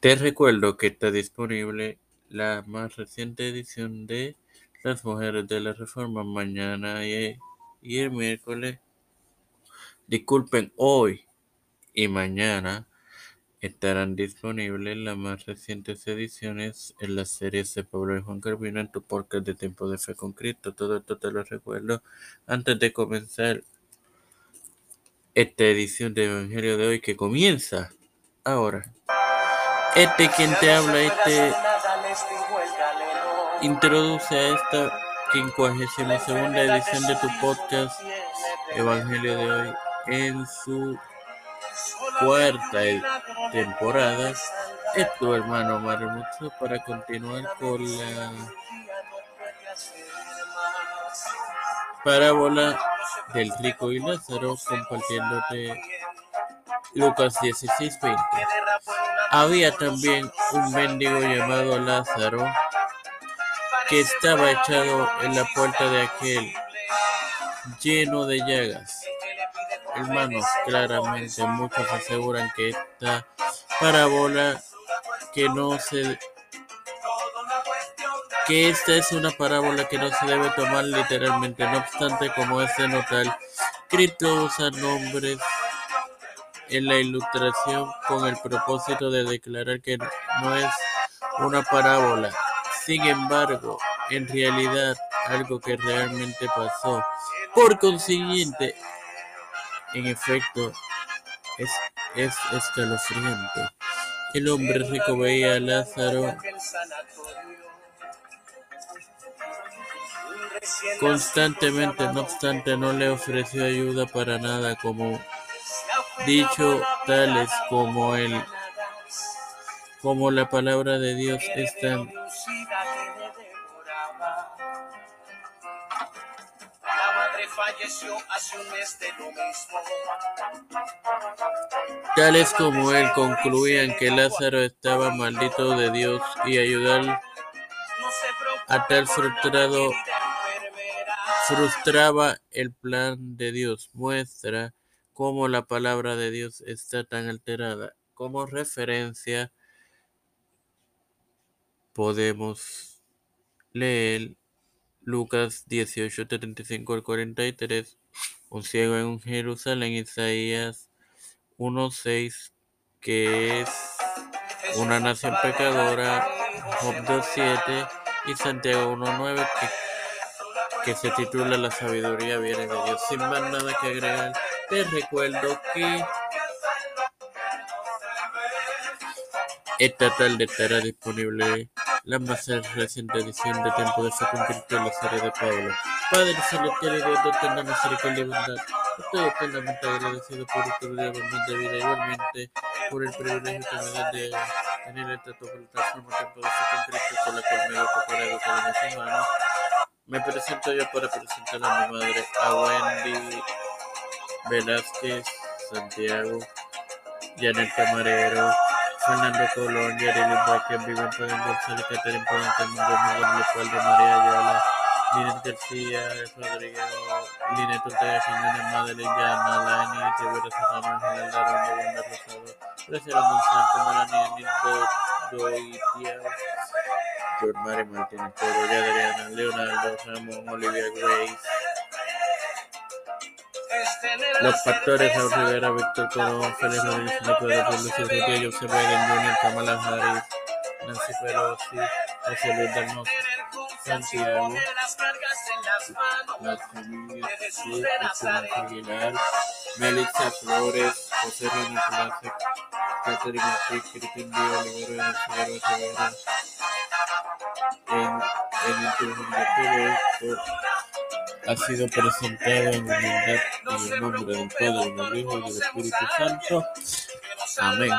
Te recuerdo que está disponible la más reciente edición de Las Mujeres de la Reforma mañana y, el miércoles. Disculpen, hoy y mañana estarán disponibles las más recientes ediciones en las series de Pablo y Juan Carvino en tu podcast de Tiempo de Fe con Cristo. Todo esto te lo recuerdo antes de comenzar esta edición de Evangelio de hoy que comienza ahora. Este quien te habla, este introduce a esta 52 segunda edición de tu podcast Evangelio de hoy en su cuarta temporada. Es tu hermano Mucho para continuar con la parábola del rico y Lázaro compartiéndote Lucas 16, 20. Había también un mendigo llamado Lázaro que estaba echado en la puerta de aquel, lleno de llagas. Hermanos, claramente muchos aseguran que esta parábola que no se que esta es una parábola que no se debe tomar literalmente. No obstante, como es de notar, Cristo usa nombres en la ilustración con el propósito de declarar que no es una parábola. Sin embargo, en realidad algo que realmente pasó. Por consiguiente, en efecto, es, es escalofriante. El hombre rico veía a Lázaro constantemente, no obstante, no le ofreció ayuda para nada como dicho tales como el como la palabra de Dios están tales como él concluían que Lázaro estaba maldito de Dios y ayudar a tal frustrado frustraba el plan de Dios. Muestra cómo la palabra de Dios está tan alterada. Como referencia podemos leer Lucas 18, 35 al 43, un ciego en Jerusalén, Isaías 1.6, que es una nación pecadora, Job 2.7 y Santiago 1.9, que, que se titula La sabiduría viene de Dios. Sin más nada que agregar. Te recuerdo que esta tarde estará disponible la más reciente edición de Tiempo de Fe en la serie de Pablo. Padre celestial y Dios de eterna misericordia y bondad, estoy eternamente agradecido por este día de vida, igualmente por el privilegio que me da de tener esta plataforma Tiempo de Fe con la cual me para educar a mis hermanos. Me presento yo para presentar a mi madre, a Wendy Velázquez, Santiago, Janet Camarero, Fernando Colón, Yareli Vázquez, Vivian Pagan González, Catherine Pagan Camilo, Miguel Leopoldo, María Ayala, Linet García, Rodrigo, Linet Ortega Jiménez, Madeline Llana, Lani, Rivera Serrano, General Darondo, Wanda Rosado, Graciela Monsanto, Melanie Nindo, Doitia, George Mari Martínez Toro, Adriana, Leonardo, Ramón, Olivia Grace, los pastores Raúl Rivera, Víctor Colón, Félix Rodríguez, Urrutia, José Kamala Harris, Nancy Pelosi, José Luis del Santiago, las Aguilar, Melissa Flores, José Catherine Cristian Díaz, Olivero Rivera, en, el turno de ha sido presentado en humildad en el nombre del Padre, del Hijo y del Espíritu Santo. Amén.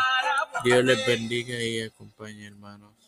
Dios les bendiga y acompañe, hermanos.